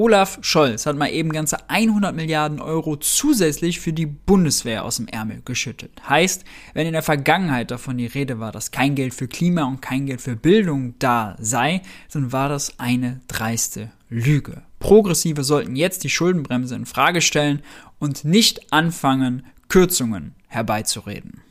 Olaf Scholz hat mal eben ganze 100 Milliarden Euro zusätzlich für die Bundeswehr aus dem Ärmel geschüttelt. Heißt, wenn in der Vergangenheit davon die Rede war, dass kein Geld für Klima und kein Geld für Bildung da sei, dann war das eine dreiste Lüge. Progressive sollten jetzt die Schuldenbremse in Frage stellen und nicht anfangen, Kürzungen herbeizureden.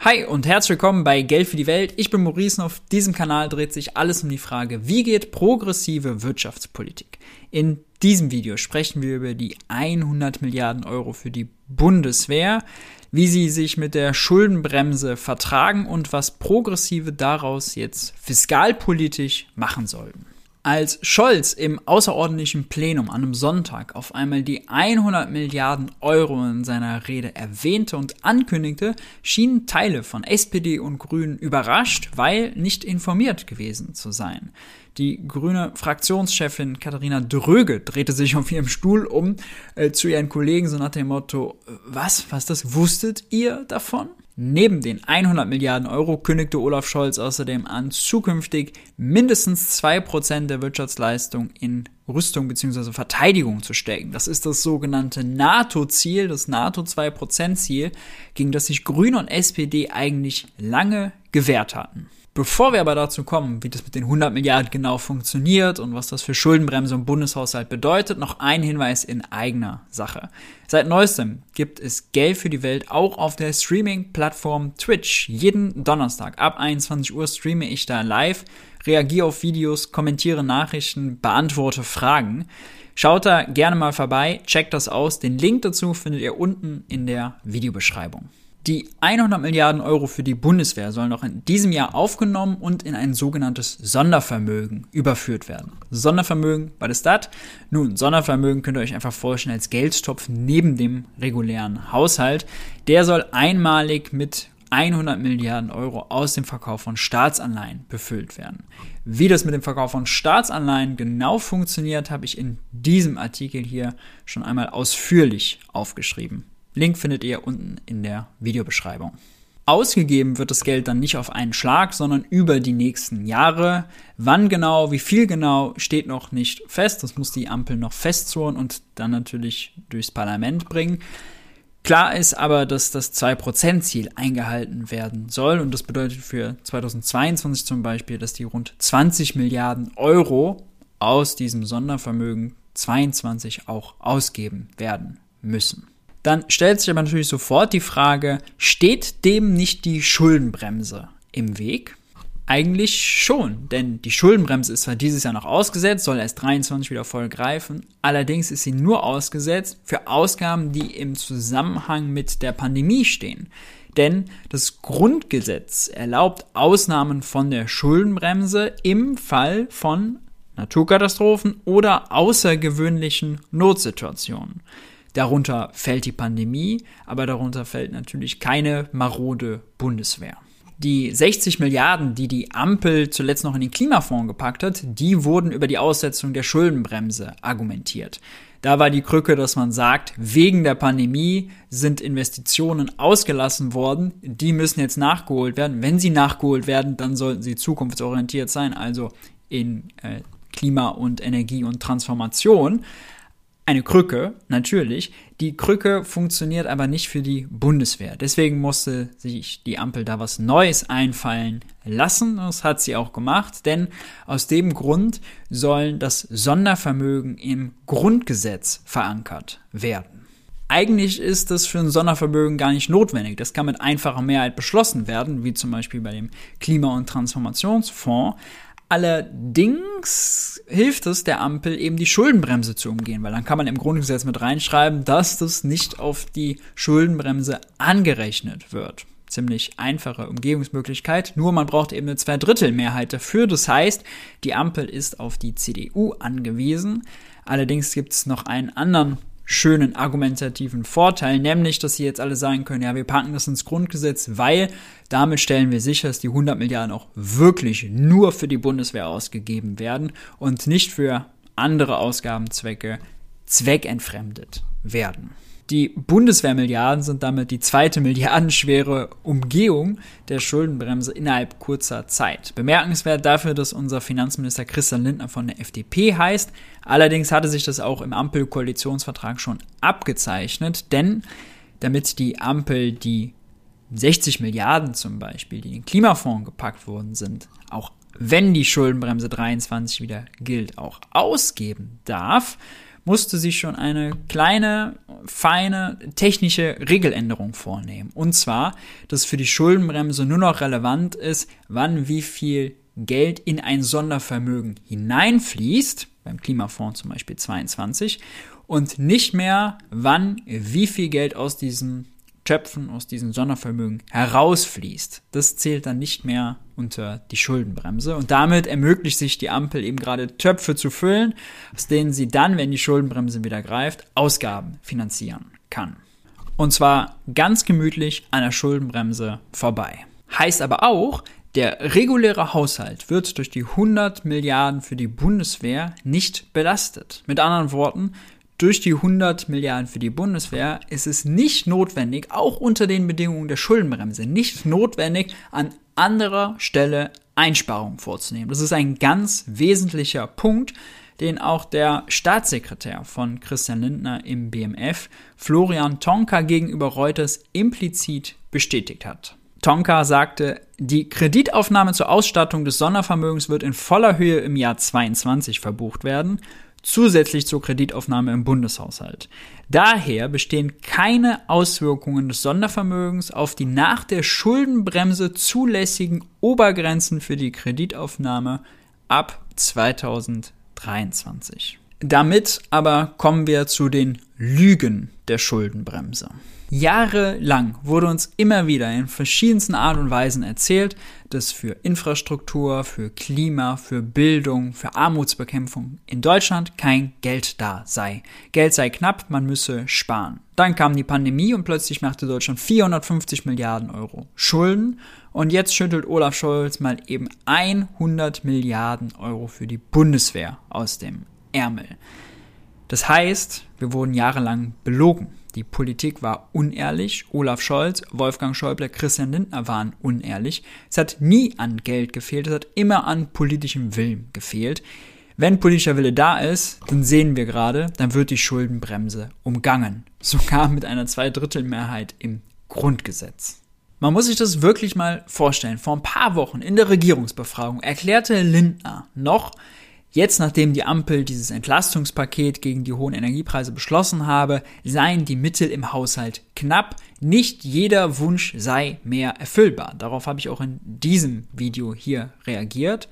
Hi und herzlich willkommen bei Geld für die Welt. Ich bin Maurice und auf diesem Kanal dreht sich alles um die Frage, wie geht progressive Wirtschaftspolitik? In diesem Video sprechen wir über die 100 Milliarden Euro für die Bundeswehr, wie sie sich mit der Schuldenbremse vertragen und was Progressive daraus jetzt fiskalpolitisch machen sollten. Als Scholz im außerordentlichen Plenum an einem Sonntag auf einmal die 100 Milliarden Euro in seiner Rede erwähnte und ankündigte, schienen Teile von SPD und Grünen überrascht, weil nicht informiert gewesen zu sein. Die grüne Fraktionschefin Katharina Dröge drehte sich auf ihrem Stuhl um äh, zu ihren Kollegen so nach dem Motto, was, was das wusstet ihr davon? Neben den 100 Milliarden Euro kündigte Olaf Scholz außerdem an, zukünftig mindestens 2% der Wirtschaftsleistung in Rüstung bzw. Verteidigung zu stecken. Das ist das sogenannte NATO-Ziel, das NATO 2%-Ziel, gegen das sich Grüne und SPD eigentlich lange gewehrt hatten. Bevor wir aber dazu kommen, wie das mit den 100 Milliarden genau funktioniert und was das für Schuldenbremse und Bundeshaushalt bedeutet, noch ein Hinweis in eigener Sache. Seit neuestem gibt es Geld für die Welt auch auf der Streaming-Plattform Twitch. Jeden Donnerstag ab 21 Uhr streame ich da live, reagiere auf Videos, kommentiere Nachrichten, beantworte Fragen. Schaut da gerne mal vorbei, checkt das aus. Den Link dazu findet ihr unten in der Videobeschreibung. Die 100 Milliarden Euro für die Bundeswehr sollen noch in diesem Jahr aufgenommen und in ein sogenanntes Sondervermögen überführt werden. Sondervermögen, was ist das? Nun, Sondervermögen könnt ihr euch einfach vorstellen als Geldstopf neben dem regulären Haushalt. Der soll einmalig mit 100 Milliarden Euro aus dem Verkauf von Staatsanleihen befüllt werden. Wie das mit dem Verkauf von Staatsanleihen genau funktioniert, habe ich in diesem Artikel hier schon einmal ausführlich aufgeschrieben. Link findet ihr unten in der Videobeschreibung. Ausgegeben wird das Geld dann nicht auf einen Schlag, sondern über die nächsten Jahre. Wann genau, wie viel genau, steht noch nicht fest. Das muss die Ampel noch festzurren und dann natürlich durchs Parlament bringen. Klar ist aber, dass das 2%-Ziel eingehalten werden soll und das bedeutet für 2022 zum Beispiel, dass die rund 20 Milliarden Euro aus diesem Sondervermögen 22 auch ausgeben werden müssen. Dann stellt sich aber natürlich sofort die Frage, steht dem nicht die Schuldenbremse im Weg? Eigentlich schon, denn die Schuldenbremse ist zwar dieses Jahr noch ausgesetzt, soll erst 23 wieder voll greifen, allerdings ist sie nur ausgesetzt für Ausgaben, die im Zusammenhang mit der Pandemie stehen. Denn das Grundgesetz erlaubt Ausnahmen von der Schuldenbremse im Fall von Naturkatastrophen oder außergewöhnlichen Notsituationen. Darunter fällt die Pandemie, aber darunter fällt natürlich keine marode Bundeswehr. Die 60 Milliarden, die die Ampel zuletzt noch in den Klimafonds gepackt hat, die wurden über die Aussetzung der Schuldenbremse argumentiert. Da war die Krücke, dass man sagt, wegen der Pandemie sind Investitionen ausgelassen worden, die müssen jetzt nachgeholt werden. Wenn sie nachgeholt werden, dann sollten sie zukunftsorientiert sein, also in äh, Klima und Energie und Transformation eine Krücke, natürlich. Die Krücke funktioniert aber nicht für die Bundeswehr. Deswegen musste sich die Ampel da was Neues einfallen lassen. Das hat sie auch gemacht, denn aus dem Grund sollen das Sondervermögen im Grundgesetz verankert werden. Eigentlich ist das für ein Sondervermögen gar nicht notwendig. Das kann mit einfacher Mehrheit beschlossen werden, wie zum Beispiel bei dem Klima- und Transformationsfonds. Allerdings hilft es der Ampel eben die Schuldenbremse zu umgehen, weil dann kann man im Grundgesetz mit reinschreiben, dass das nicht auf die Schuldenbremse angerechnet wird. Ziemlich einfache Umgehungsmöglichkeit, nur man braucht eben eine Zweidrittelmehrheit dafür. Das heißt, die Ampel ist auf die CDU angewiesen. Allerdings gibt es noch einen anderen schönen argumentativen Vorteil, nämlich, dass sie jetzt alle sagen können, ja, wir packen das ins Grundgesetz, weil damit stellen wir sicher, dass die 100 Milliarden auch wirklich nur für die Bundeswehr ausgegeben werden und nicht für andere Ausgabenzwecke zweckentfremdet werden. Die Bundeswehrmilliarden sind damit die zweite milliardenschwere Umgehung der Schuldenbremse innerhalb kurzer Zeit. Bemerkenswert dafür, dass unser Finanzminister Christian Lindner von der FDP heißt. Allerdings hatte sich das auch im Ampel-Koalitionsvertrag schon abgezeichnet, denn damit die Ampel die 60 Milliarden zum Beispiel, die in den Klimafonds gepackt worden sind, auch wenn die Schuldenbremse 23 wieder gilt, auch ausgeben darf, musste sie schon eine kleine, feine technische Regeländerung vornehmen. Und zwar, dass für die Schuldenbremse nur noch relevant ist, wann wie viel Geld in ein Sondervermögen hineinfließt, beim Klimafonds zum Beispiel 22, und nicht mehr, wann wie viel Geld aus diesem Schöpfen aus diesem Sondervermögen herausfließt. Das zählt dann nicht mehr unter die Schuldenbremse und damit ermöglicht sich die Ampel eben gerade Töpfe zu füllen, aus denen sie dann, wenn die Schuldenbremse wieder greift, Ausgaben finanzieren kann. Und zwar ganz gemütlich an der Schuldenbremse vorbei. Heißt aber auch, der reguläre Haushalt wird durch die 100 Milliarden für die Bundeswehr nicht belastet. Mit anderen Worten, durch die 100 Milliarden für die Bundeswehr ist es nicht notwendig, auch unter den Bedingungen der Schuldenbremse, nicht notwendig, an anderer Stelle Einsparungen vorzunehmen. Das ist ein ganz wesentlicher Punkt, den auch der Staatssekretär von Christian Lindner im BMF, Florian Tonka, gegenüber Reuters implizit bestätigt hat. Tonka sagte, die Kreditaufnahme zur Ausstattung des Sondervermögens wird in voller Höhe im Jahr 22 verbucht werden zusätzlich zur Kreditaufnahme im Bundeshaushalt. Daher bestehen keine Auswirkungen des Sondervermögens auf die nach der Schuldenbremse zulässigen Obergrenzen für die Kreditaufnahme ab 2023. Damit aber kommen wir zu den Lügen der Schuldenbremse. Jahrelang wurde uns immer wieder in verschiedensten Art und Weisen erzählt, dass für Infrastruktur, für Klima, für Bildung, für Armutsbekämpfung in Deutschland kein Geld da sei. Geld sei knapp, man müsse sparen. Dann kam die Pandemie und plötzlich machte Deutschland 450 Milliarden Euro Schulden und jetzt schüttelt Olaf Scholz mal eben 100 Milliarden Euro für die Bundeswehr aus dem Ärmel. Das heißt, wir wurden jahrelang belogen. Die Politik war unehrlich. Olaf Scholz, Wolfgang Schäuble, Christian Lindner waren unehrlich. Es hat nie an Geld gefehlt, es hat immer an politischem Willen gefehlt. Wenn politischer Wille da ist, dann sehen wir gerade, dann wird die Schuldenbremse umgangen. Sogar mit einer Zweidrittelmehrheit im Grundgesetz. Man muss sich das wirklich mal vorstellen. Vor ein paar Wochen in der Regierungsbefragung erklärte Lindner noch, Jetzt, nachdem die Ampel dieses Entlastungspaket gegen die hohen Energiepreise beschlossen habe, seien die Mittel im Haushalt knapp. Nicht jeder Wunsch sei mehr erfüllbar. Darauf habe ich auch in diesem Video hier reagiert.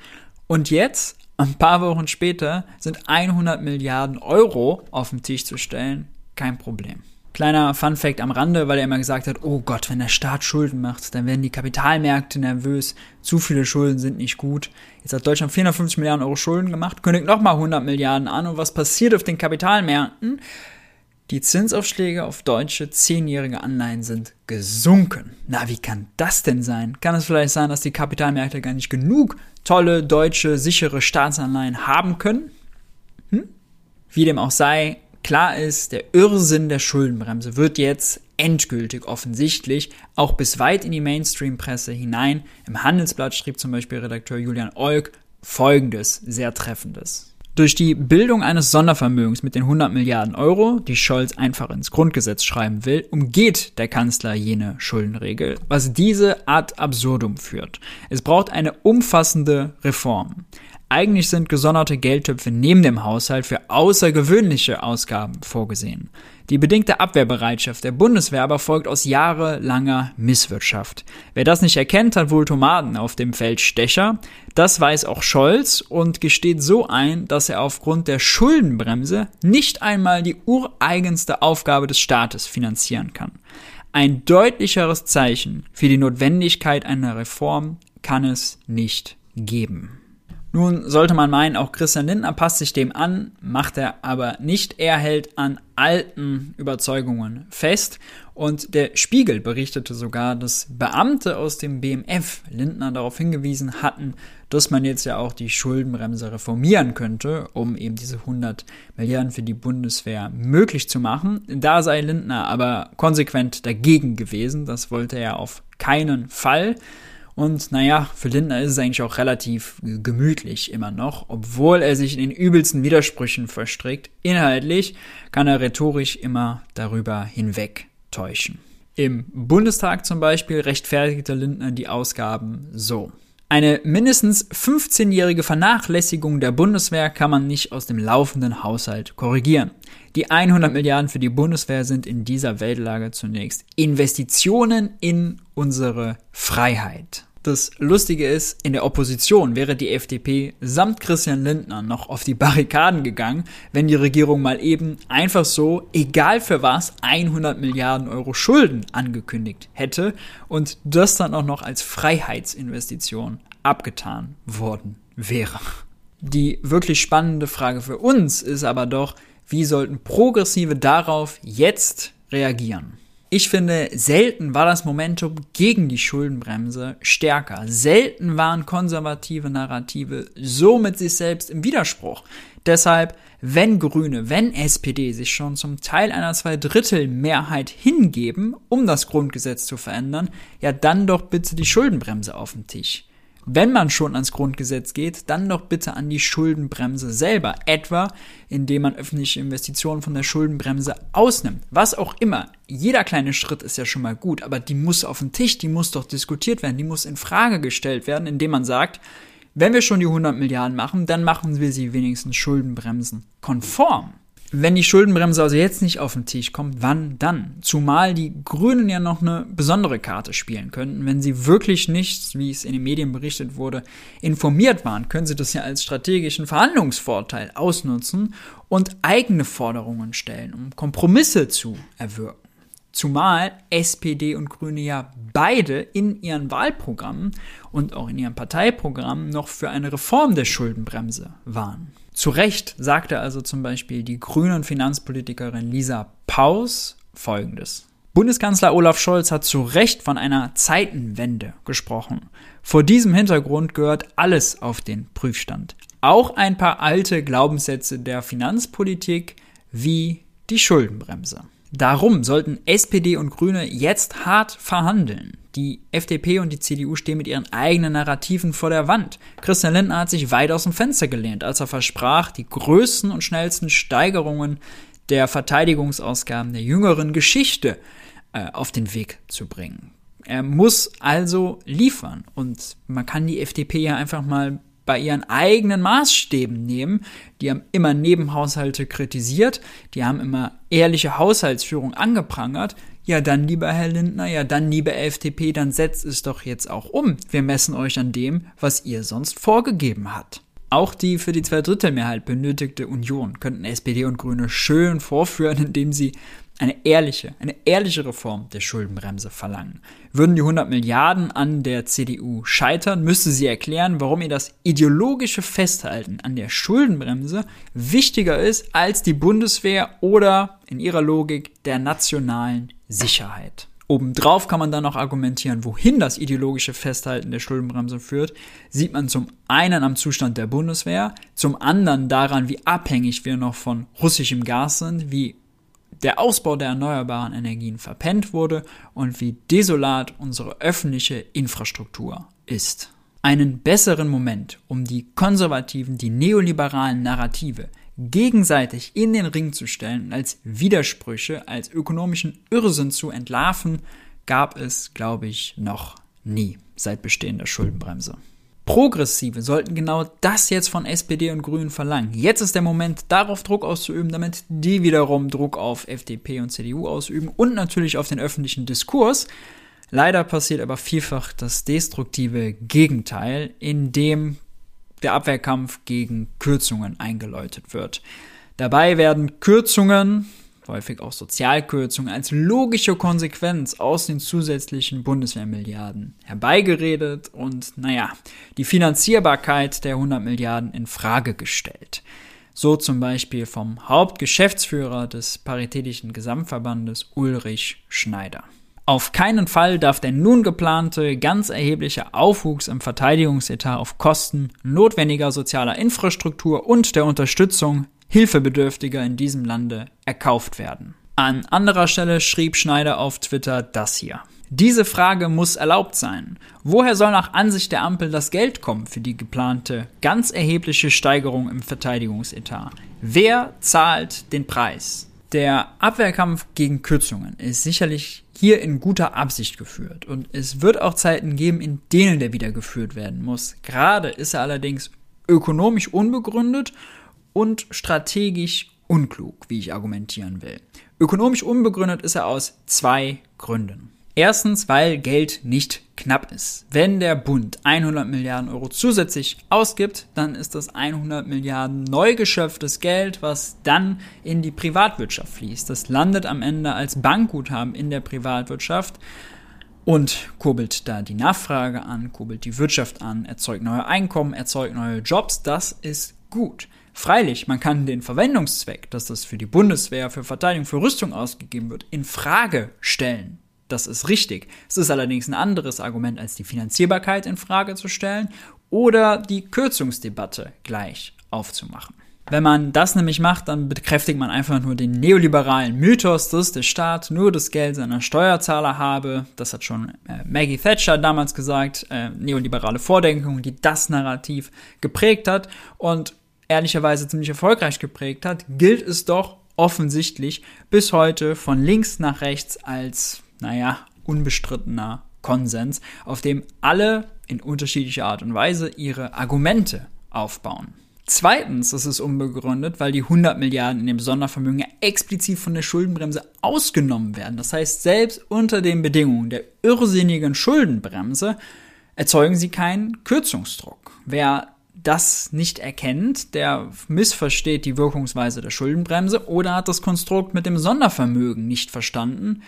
Und jetzt, ein paar Wochen später, sind 100 Milliarden Euro auf den Tisch zu stellen kein Problem. Kleiner Fun Fact am Rande, weil er immer gesagt hat, oh Gott, wenn der Staat Schulden macht, dann werden die Kapitalmärkte nervös. Zu viele Schulden sind nicht gut. Jetzt hat Deutschland 450 Milliarden Euro Schulden gemacht, kündigt nochmal 100 Milliarden an. Und was passiert auf den Kapitalmärkten? Die Zinsaufschläge auf deutsche zehnjährige Anleihen sind gesunken. Na, wie kann das denn sein? Kann es vielleicht sein, dass die Kapitalmärkte gar nicht genug tolle deutsche sichere Staatsanleihen haben können? Hm? Wie dem auch sei, Klar ist, der Irrsinn der Schuldenbremse wird jetzt endgültig offensichtlich auch bis weit in die Mainstream-Presse hinein. Im Handelsblatt schrieb zum Beispiel Redakteur Julian Olk folgendes, sehr treffendes. Durch die Bildung eines Sondervermögens mit den 100 Milliarden Euro, die Scholz einfach ins Grundgesetz schreiben will, umgeht der Kanzler jene Schuldenregel, was diese ad absurdum führt. Es braucht eine umfassende Reform. Eigentlich sind gesonderte Geldtöpfe neben dem Haushalt für außergewöhnliche Ausgaben vorgesehen. Die bedingte Abwehrbereitschaft der Bundeswehr aber folgt aus jahrelanger Misswirtschaft. Wer das nicht erkennt, hat wohl Tomaten auf dem Feld Stecher. Das weiß auch Scholz und gesteht so ein, dass er aufgrund der Schuldenbremse nicht einmal die ureigenste Aufgabe des Staates finanzieren kann. Ein deutlicheres Zeichen für die Notwendigkeit einer Reform kann es nicht geben. Nun sollte man meinen, auch Christian Lindner passt sich dem an, macht er aber nicht. Er hält an alten Überzeugungen fest. Und der Spiegel berichtete sogar, dass Beamte aus dem BMF Lindner darauf hingewiesen hatten, dass man jetzt ja auch die Schuldenbremse reformieren könnte, um eben diese 100 Milliarden für die Bundeswehr möglich zu machen. Da sei Lindner aber konsequent dagegen gewesen. Das wollte er auf keinen Fall. Und naja, für Lindner ist es eigentlich auch relativ gemütlich immer noch, obwohl er sich in den übelsten Widersprüchen verstrickt. Inhaltlich kann er rhetorisch immer darüber hinweg täuschen. Im Bundestag zum Beispiel rechtfertigte Lindner die Ausgaben so. Eine mindestens 15-jährige Vernachlässigung der Bundeswehr kann man nicht aus dem laufenden Haushalt korrigieren. Die 100 Milliarden für die Bundeswehr sind in dieser Weltlage zunächst Investitionen in unsere Freiheit. Das Lustige ist, in der Opposition wäre die FDP samt Christian Lindner noch auf die Barrikaden gegangen, wenn die Regierung mal eben einfach so, egal für was, 100 Milliarden Euro Schulden angekündigt hätte und das dann auch noch als Freiheitsinvestition abgetan worden wäre. Die wirklich spannende Frage für uns ist aber doch, wie sollten Progressive darauf jetzt reagieren? Ich finde, selten war das Momentum gegen die Schuldenbremse stärker. Selten waren konservative Narrative so mit sich selbst im Widerspruch. Deshalb, wenn Grüne, wenn SPD sich schon zum Teil einer Zweidrittelmehrheit hingeben, um das Grundgesetz zu verändern, ja dann doch bitte die Schuldenbremse auf den Tisch wenn man schon ans Grundgesetz geht, dann doch bitte an die Schuldenbremse selber. Etwa, indem man öffentliche Investitionen von der Schuldenbremse ausnimmt. Was auch immer. Jeder kleine Schritt ist ja schon mal gut, aber die muss auf den Tisch, die muss doch diskutiert werden, die muss in Frage gestellt werden, indem man sagt, wenn wir schon die 100 Milliarden machen, dann machen wir sie wenigstens Schuldenbremsen konform. Wenn die Schuldenbremse also jetzt nicht auf den Tisch kommt, wann dann? Zumal die Grünen ja noch eine besondere Karte spielen könnten. Wenn sie wirklich nicht, wie es in den Medien berichtet wurde, informiert waren, können sie das ja als strategischen Verhandlungsvorteil ausnutzen und eigene Forderungen stellen, um Kompromisse zu erwirken. Zumal SPD und Grüne ja beide in ihren Wahlprogrammen und auch in ihren Parteiprogrammen noch für eine Reform der Schuldenbremse waren. Zu Recht sagte also zum Beispiel die grünen Finanzpolitikerin Lisa Paus folgendes. Bundeskanzler Olaf Scholz hat zu Recht von einer Zeitenwende gesprochen. Vor diesem Hintergrund gehört alles auf den Prüfstand. Auch ein paar alte Glaubenssätze der Finanzpolitik wie die Schuldenbremse. Darum sollten SPD und Grüne jetzt hart verhandeln. Die FDP und die CDU stehen mit ihren eigenen Narrativen vor der Wand. Christian Lindner hat sich weit aus dem Fenster gelehnt, als er versprach, die größten und schnellsten Steigerungen der Verteidigungsausgaben der jüngeren Geschichte äh, auf den Weg zu bringen. Er muss also liefern und man kann die FDP ja einfach mal bei ihren eigenen Maßstäben nehmen. Die haben immer Nebenhaushalte kritisiert, die haben immer ehrliche Haushaltsführung angeprangert. Ja, dann, lieber Herr Lindner, ja, dann, liebe FDP, dann setzt es doch jetzt auch um. Wir messen euch an dem, was ihr sonst vorgegeben habt. Auch die für die Zweidrittelmehrheit benötigte Union könnten SPD und Grüne schön vorführen, indem sie eine ehrliche, eine ehrliche Reform der Schuldenbremse verlangen. Würden die 100 Milliarden an der CDU scheitern, müsste sie erklären, warum ihr das ideologische Festhalten an der Schuldenbremse wichtiger ist als die Bundeswehr oder in ihrer Logik der nationalen Sicherheit. Obendrauf kann man dann noch argumentieren, wohin das ideologische Festhalten der Schuldenbremse führt, sieht man zum einen am Zustand der Bundeswehr, zum anderen daran, wie abhängig wir noch von russischem Gas sind, wie der Ausbau der erneuerbaren Energien verpennt wurde und wie desolat unsere öffentliche Infrastruktur ist. Einen besseren Moment, um die konservativen, die neoliberalen Narrative gegenseitig in den Ring zu stellen und als Widersprüche, als ökonomischen Irrsinn zu entlarven, gab es, glaube ich, noch nie seit Bestehen der Schuldenbremse. Progressive sollten genau das jetzt von SPD und Grünen verlangen. Jetzt ist der Moment, darauf Druck auszuüben, damit die wiederum Druck auf FDP und CDU ausüben und natürlich auf den öffentlichen Diskurs. Leider passiert aber vielfach das destruktive Gegenteil, in dem der Abwehrkampf gegen Kürzungen eingeläutet wird. Dabei werden Kürzungen häufig auch Sozialkürzungen als logische Konsequenz aus den zusätzlichen Bundeswehrmilliarden herbeigeredet und, naja, die Finanzierbarkeit der 100 Milliarden in Frage gestellt. So zum Beispiel vom Hauptgeschäftsführer des Paritätischen Gesamtverbandes Ulrich Schneider. Auf keinen Fall darf der nun geplante ganz erhebliche Aufwuchs im Verteidigungsetat auf Kosten notwendiger sozialer Infrastruktur und der Unterstützung Hilfebedürftiger in diesem Lande erkauft werden. An anderer Stelle schrieb Schneider auf Twitter das hier. Diese Frage muss erlaubt sein. Woher soll nach Ansicht der Ampel das Geld kommen für die geplante ganz erhebliche Steigerung im Verteidigungsetat? Wer zahlt den Preis? Der Abwehrkampf gegen Kürzungen ist sicherlich hier in guter Absicht geführt und es wird auch Zeiten geben, in denen der wieder geführt werden muss. Gerade ist er allerdings ökonomisch unbegründet und strategisch unklug, wie ich argumentieren will. Ökonomisch unbegründet ist er aus zwei Gründen. Erstens, weil Geld nicht knapp ist. Wenn der Bund 100 Milliarden Euro zusätzlich ausgibt, dann ist das 100 Milliarden neu geschöpftes Geld, was dann in die Privatwirtschaft fließt. Das landet am Ende als Bankguthaben in der Privatwirtschaft und kurbelt da die Nachfrage an, kurbelt die Wirtschaft an, erzeugt neue Einkommen, erzeugt neue Jobs. Das ist gut. Freilich, man kann den Verwendungszweck, dass das für die Bundeswehr, für Verteidigung, für Rüstung ausgegeben wird, in Frage stellen. Das ist richtig. Es ist allerdings ein anderes Argument, als die Finanzierbarkeit in Frage zu stellen oder die Kürzungsdebatte gleich aufzumachen. Wenn man das nämlich macht, dann bekräftigt man einfach nur den neoliberalen Mythos, dass der Staat nur das Geld seiner Steuerzahler habe. Das hat schon äh, Maggie Thatcher damals gesagt, äh, neoliberale Vordenkung, die das Narrativ geprägt hat und ehrlicherweise ziemlich erfolgreich geprägt hat, gilt es doch offensichtlich bis heute von links nach rechts als naja, unbestrittener Konsens, auf dem alle in unterschiedlicher Art und Weise ihre Argumente aufbauen. Zweitens ist es unbegründet, weil die 100 Milliarden in dem Sondervermögen ja explizit von der Schuldenbremse ausgenommen werden. Das heißt, selbst unter den Bedingungen der irrsinnigen Schuldenbremse erzeugen sie keinen Kürzungsdruck. Wer das nicht erkennt, der missversteht die Wirkungsweise der Schuldenbremse oder hat das Konstrukt mit dem Sondervermögen nicht verstanden,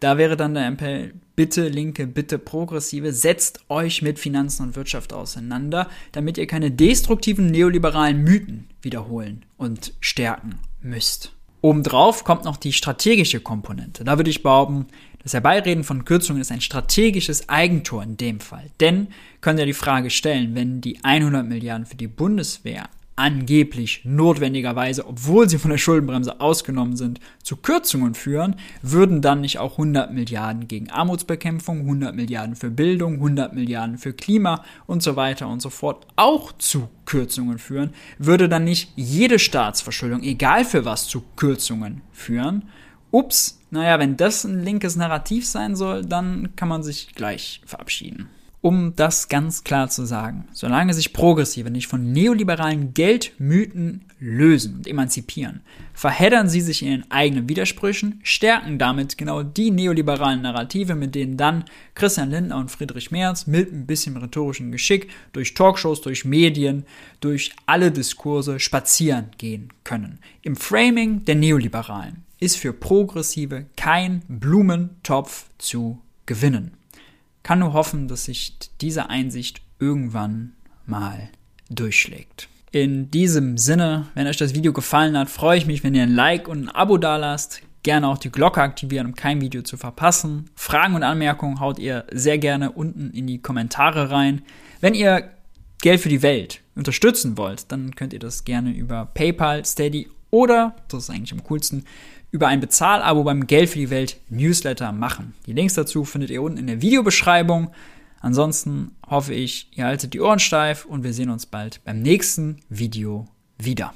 da wäre dann der Appell, bitte Linke, bitte Progressive, setzt euch mit Finanzen und Wirtschaft auseinander, damit ihr keine destruktiven neoliberalen Mythen wiederholen und stärken müsst. Obendrauf kommt noch die strategische Komponente. Da würde ich behaupten, das Herbeireden von Kürzungen ist ein strategisches Eigentor in dem Fall. Denn könnt ihr die Frage stellen, wenn die 100 Milliarden für die Bundeswehr angeblich notwendigerweise, obwohl sie von der Schuldenbremse ausgenommen sind, zu Kürzungen führen, würden dann nicht auch 100 Milliarden gegen Armutsbekämpfung, 100 Milliarden für Bildung, 100 Milliarden für Klima und so weiter und so fort auch zu Kürzungen führen, würde dann nicht jede Staatsverschuldung, egal für was, zu Kürzungen führen. Ups, naja, wenn das ein linkes Narrativ sein soll, dann kann man sich gleich verabschieden um das ganz klar zu sagen. Solange sich Progressive nicht von neoliberalen Geldmythen lösen und emanzipieren, verheddern sie sich in ihren eigenen Widersprüchen, stärken damit genau die neoliberalen Narrative, mit denen dann Christian Lindner und Friedrich Merz mit ein bisschen rhetorischem Geschick durch Talkshows, durch Medien, durch alle Diskurse spazieren gehen können. Im Framing der Neoliberalen ist für Progressive kein Blumentopf zu gewinnen kann nur hoffen, dass sich diese Einsicht irgendwann mal durchschlägt. In diesem Sinne, wenn euch das Video gefallen hat, freue ich mich, wenn ihr ein Like und ein Abo dalasst. Gerne auch die Glocke aktivieren, um kein Video zu verpassen. Fragen und Anmerkungen haut ihr sehr gerne unten in die Kommentare rein. Wenn ihr Geld für die Welt unterstützen wollt, dann könnt ihr das gerne über PayPal, Steady oder, das ist eigentlich am coolsten, über ein Bezahlabo beim Geld für die Welt Newsletter machen. Die Links dazu findet ihr unten in der Videobeschreibung. Ansonsten hoffe ich, ihr haltet die Ohren steif und wir sehen uns bald beim nächsten Video wieder.